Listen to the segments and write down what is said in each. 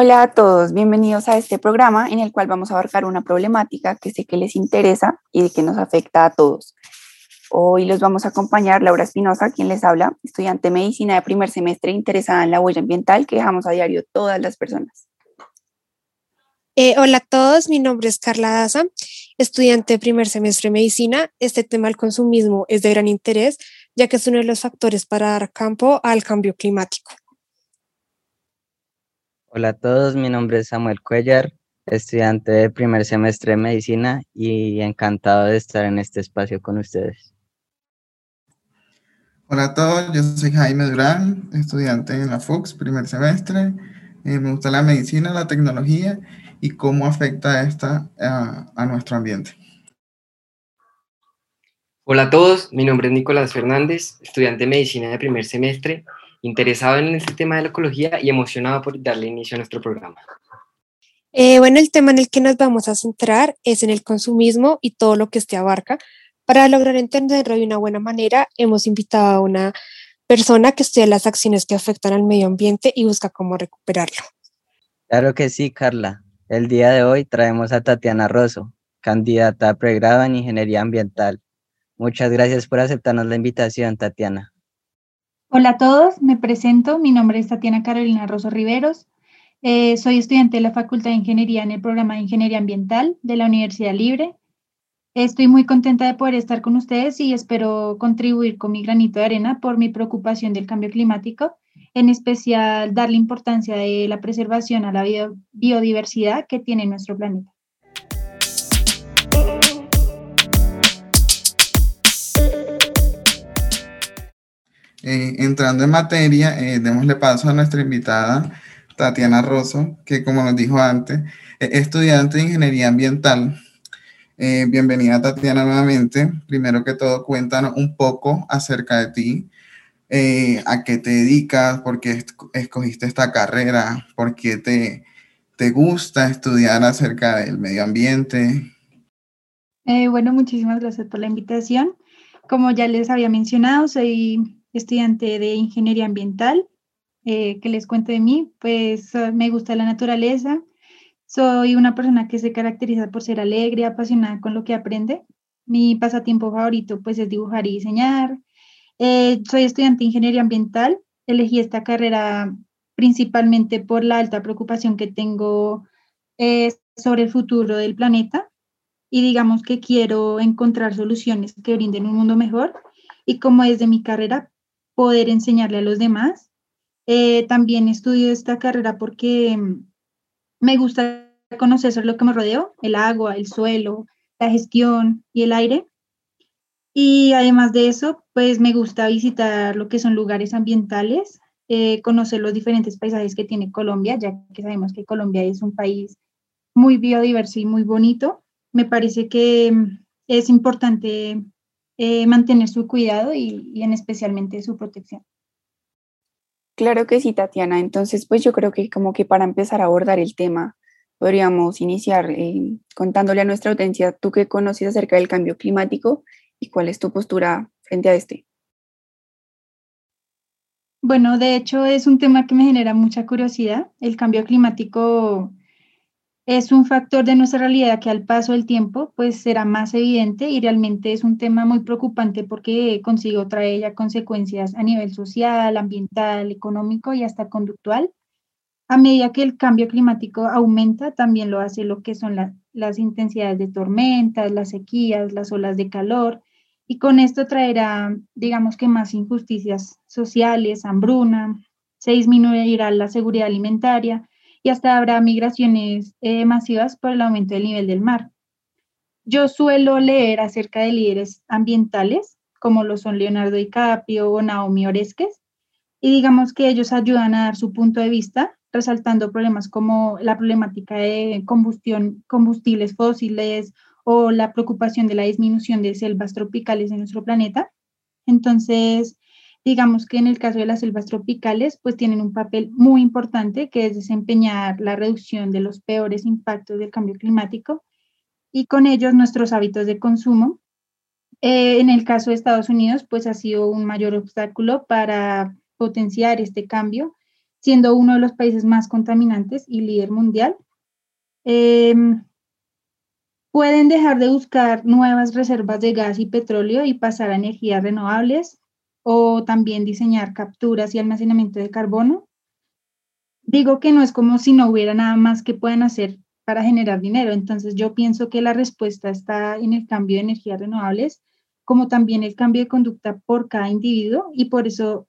Hola a todos, bienvenidos a este programa en el cual vamos a abarcar una problemática que sé que les interesa y que nos afecta a todos. Hoy los vamos a acompañar Laura Espinosa, quien les habla, estudiante de medicina de primer semestre interesada en la huella ambiental que dejamos a diario todas las personas. Eh, hola a todos, mi nombre es Carla Daza, estudiante de primer semestre de medicina. Este tema del consumismo es de gran interés, ya que es uno de los factores para dar campo al cambio climático. Hola a todos, mi nombre es Samuel Cuellar, estudiante de primer semestre de medicina y encantado de estar en este espacio con ustedes. Hola a todos, yo soy Jaime Durán, estudiante en la FUX, primer semestre. Eh, me gusta la medicina, la tecnología y cómo afecta esta a, a nuestro ambiente. Hola a todos, mi nombre es Nicolás Fernández, estudiante de medicina de primer semestre interesado en este tema de la ecología y emocionado por darle inicio a nuestro programa. Eh, bueno, el tema en el que nos vamos a centrar es en el consumismo y todo lo que este abarca. Para lograr entenderlo de una buena manera, hemos invitado a una persona que estudia las acciones que afectan al medio ambiente y busca cómo recuperarlo. Claro que sí, Carla. El día de hoy traemos a Tatiana Rosso, candidata a pregrado en Ingeniería Ambiental. Muchas gracias por aceptarnos la invitación, Tatiana. Hola a todos, me presento, mi nombre es Tatiana Carolina Rosso Riveros, eh, soy estudiante de la Facultad de Ingeniería en el programa de Ingeniería Ambiental de la Universidad Libre. Estoy muy contenta de poder estar con ustedes y espero contribuir con mi granito de arena por mi preocupación del cambio climático, en especial darle importancia de la preservación a la biodiversidad que tiene nuestro planeta. Eh, entrando en materia, eh, démosle paso a nuestra invitada Tatiana Rosso, que como nos dijo antes, es estudiante de Ingeniería Ambiental. Eh, bienvenida Tatiana nuevamente. Primero que todo, cuéntanos un poco acerca de ti, a qué te dedicas, por qué escogiste esta carrera, por qué te, te gusta estudiar acerca del medio ambiente. bueno, muchísimas gracias por la invitación. Como ya les había mencionado, soy estudiante de ingeniería ambiental. Eh, que les cuento de mí, pues me gusta la naturaleza. Soy una persona que se caracteriza por ser alegre, apasionada con lo que aprende. Mi pasatiempo favorito pues es dibujar y diseñar. Eh, soy estudiante de ingeniería ambiental. Elegí esta carrera principalmente por la alta preocupación que tengo eh, sobre el futuro del planeta y digamos que quiero encontrar soluciones que brinden un mundo mejor y como es de mi carrera, poder enseñarle a los demás. Eh, también estudio esta carrera porque mm, me gusta conocer sobre lo que me rodeo, el agua, el suelo, la gestión y el aire. Y además de eso, pues me gusta visitar lo que son lugares ambientales, eh, conocer los diferentes paisajes que tiene Colombia, ya que sabemos que Colombia es un país muy biodiverso y muy bonito. Me parece que mm, es importante eh, mantener su cuidado y, en especialmente su protección. Claro que sí, Tatiana. Entonces, pues yo creo que como que para empezar a abordar el tema, podríamos iniciar eh, contándole a nuestra audiencia, tú qué conoces acerca del cambio climático y cuál es tu postura frente a este. Bueno, de hecho es un tema que me genera mucha curiosidad. El cambio climático es un factor de nuestra realidad que al paso del tiempo pues será más evidente y realmente es un tema muy preocupante porque consigo traer ya consecuencias a nivel social, ambiental, económico y hasta conductual. A medida que el cambio climático aumenta, también lo hace lo que son las intensidades de tormentas, las sequías, las olas de calor, y con esto traerá, digamos que más injusticias sociales, hambruna, se disminuirá la seguridad alimentaria, y hasta habrá migraciones eh, masivas por el aumento del nivel del mar. Yo suelo leer acerca de líderes ambientales, como lo son Leonardo DiCaprio o Naomi Oreskes, y digamos que ellos ayudan a dar su punto de vista, resaltando problemas como la problemática de combustión, combustibles fósiles o la preocupación de la disminución de selvas tropicales en nuestro planeta. Entonces, Digamos que en el caso de las selvas tropicales, pues tienen un papel muy importante que es desempeñar la reducción de los peores impactos del cambio climático y con ellos nuestros hábitos de consumo. Eh, en el caso de Estados Unidos, pues ha sido un mayor obstáculo para potenciar este cambio. siendo uno de los países más contaminantes y líder mundial. Em, pueden dejar de buscar nuevas reservas de gas y petróleo y pasar a energías renovables o también diseñar capturas y almacenamiento de carbono. Digo que no es como si no hubiera nada más que puedan hacer para generar dinero. Entonces yo pienso que la respuesta está en el cambio de energías renovables, como también el cambio de conducta por cada individuo y por eso,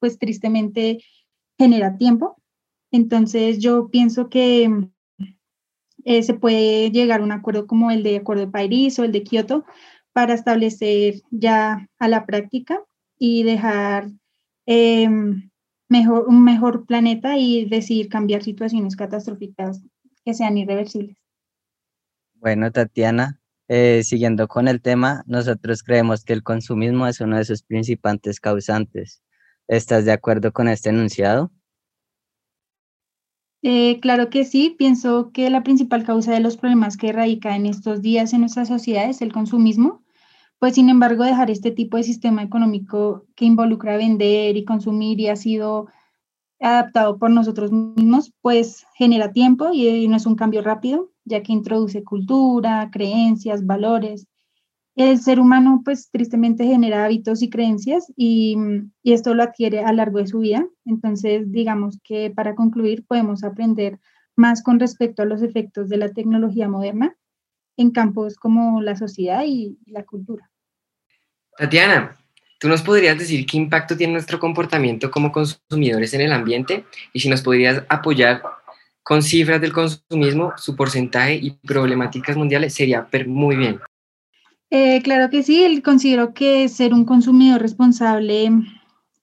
pues tristemente, genera tiempo. Entonces yo pienso que eh, se puede llegar a un acuerdo como el de Acuerdo de París o el de Kioto para establecer ya a la práctica y dejar em, mejor, un mejor planeta y decidir cambiar situaciones catastróficas que sean irreversibles. Bueno, Tatiana, eh, siguiendo con el tema, nosotros creemos que el consumismo es uno de sus principales causantes. ¿Estás de acuerdo con este enunciado? Eh, claro que sí, pienso que la principal causa de los problemas que radica en estos días en nuestra sociedad es el consumismo, pues sin embargo dejar este tipo de sistema económico que involucra vender y consumir y ha sido adaptado por nosotros mismos, pues genera tiempo y no es un cambio rápido, ya que introduce cultura, creencias, valores. El ser humano, pues tristemente genera hábitos y creencias y, y esto lo adquiere a lo largo de su vida. Entonces, digamos que para concluir, podemos aprender más con respecto a los efectos de la tecnología moderna en campos como la sociedad y la cultura. Tatiana, ¿Tú nos podrías decir qué impacto tiene nuestro comportamiento como consumidores en el ambiente? Y si nos podrías apoyar con cifras del consumismo, su porcentaje y problemáticas mundiales, sería muy bien. Eh, claro que sí, considero que ser un consumidor responsable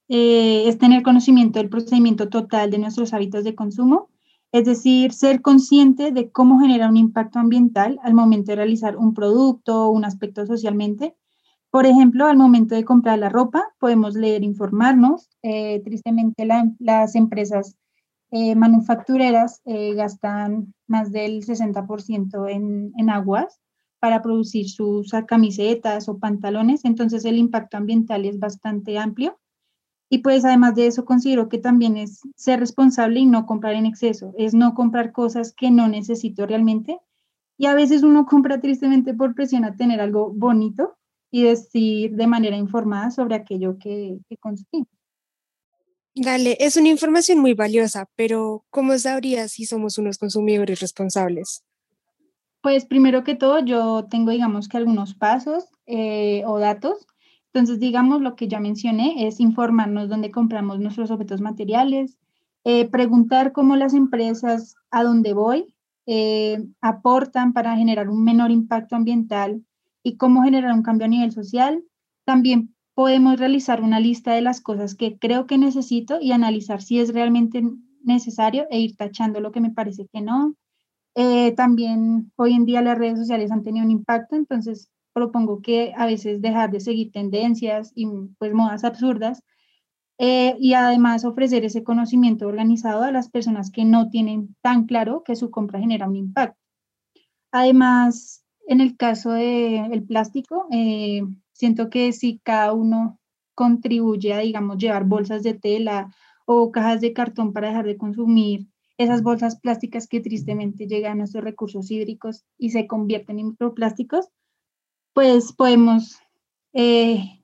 eh, es tener conocimiento del procedimiento total de nuestros hábitos de consumo, es decir, ser consciente de cómo genera un impacto ambiental al momento de realizar un producto o un aspecto socialmente por ejemplo, al momento de comprar la ropa, podemos leer, informarnos. Eh, tristemente, las empresas eh, manufactureras eh, gastan más del 60% en, en aguas para producir sus camisetas o pantalones, entonces el impacto ambiental es bastante amplio. Y pues además de eso considero que también es ser responsable y no comprar en exceso, es no comprar cosas que no necesito realmente. Y a veces uno compra tristemente por presión a tener algo bonito, y decir de manera informada sobre aquello que, que consumimos. Dale, es una información muy valiosa, pero ¿cómo sabrías si somos unos consumidores responsables? Pues primero que todo, yo tengo, digamos que algunos pasos eh, o datos. Entonces, digamos, lo que ya mencioné es informarnos dónde compramos nuestros objetos materiales, eh, preguntar cómo las empresas a dónde voy eh, aportan para generar un menor impacto ambiental y cómo generar un cambio a nivel social. También podemos realizar una lista de las cosas que creo que necesito y analizar si es realmente necesario e ir tachando lo que me parece que no. Eh, también hoy en día las redes sociales han tenido un impacto, entonces propongo que a veces dejar de seguir tendencias y pues modas absurdas eh, y además ofrecer ese conocimiento organizado a las personas que no tienen tan claro que su compra genera un impacto. Además, en el caso del plástico, eh, siento que si cada uno contribuye a, digamos, llevar bolsas de tela o cajas de cartón para dejar de consumir esas bolsas plásticas que tristemente llegan a nuestros recursos hídricos y se convierten en microplásticos, pues podemos eh,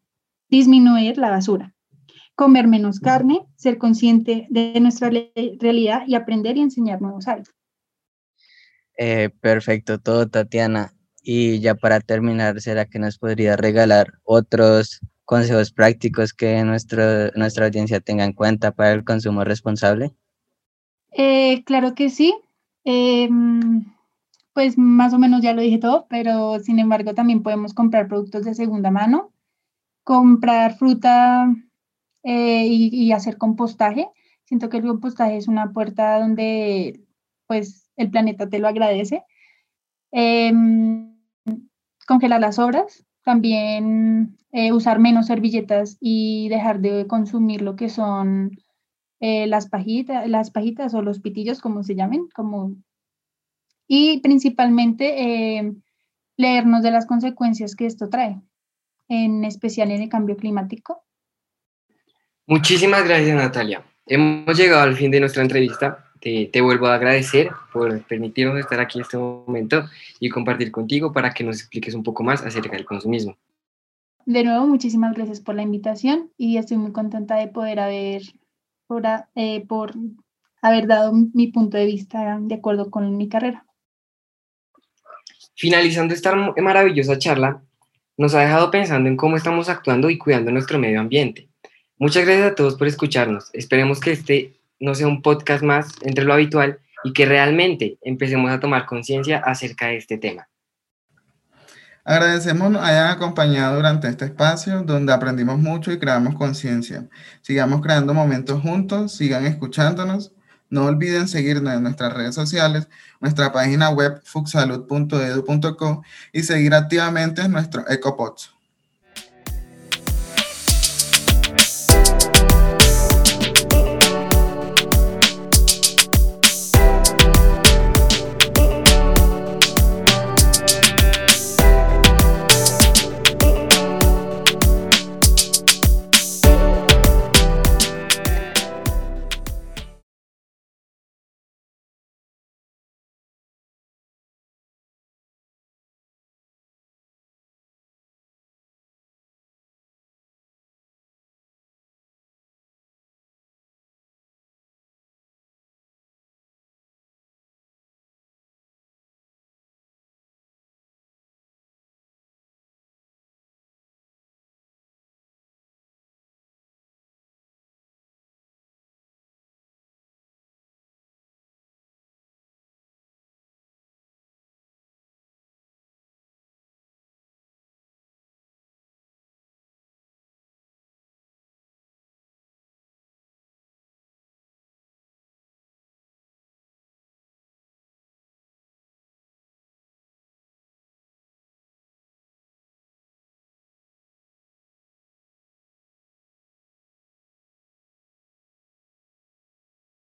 disminuir la basura, comer menos carne, ser consciente de nuestra realidad y aprender y enseñar nuevos hábitos. Eh, perfecto, todo, Tatiana. Y ya para terminar, ¿será que nos podría regalar otros consejos prácticos que nuestro, nuestra audiencia tenga en cuenta para el consumo responsable? Eh, claro que sí. Em, pues más o menos ya lo dije todo, pero sin embargo también podemos comprar productos de segunda mano, comprar fruta eh, y, hacer compostaje. Siento que el compostaje es una puerta donde pues el planeta te lo agradece. Congelar las sobras, también eh, usar menos servilletas y dejar de consumir lo que son eh, las, pajitas, las pajitas o los pitillos, como se llamen, como... y principalmente eh, leernos de las consecuencias que esto trae, en especial en el cambio climático. Muchísimas gracias, Natalia. Hemos llegado al fin de nuestra entrevista. Te, te, vuelvo a agradecer por permitirnos estar aquí en este momento y compartir contigo para que nos expliques un poco más acerca del consumismo. De nuevo, muchísimas gracias por la invitación y estoy muy contenta de poder haber, por, eh, por haber dado mi punto de vista de acuerdo con mi carrera. Finalizando esta maravillosa charla, nos ha dejado pensando en cómo estamos actuando y cuidando nuestro medio ambiente. Muchas gracias a todos por escucharnos. Esperemos que este no sea un podcast más entre lo habitual y que realmente empecemos a tomar conciencia acerca de este tema. Agradecemos nos hayan acompañado durante este espacio donde aprendimos mucho y creamos conciencia. Sigamos creando momentos juntos, sigan escuchándonos. No olviden seguirnos en nuestras redes sociales, nuestra página web fuxsalud.edu.co y seguir activamente nuestro EcoPods.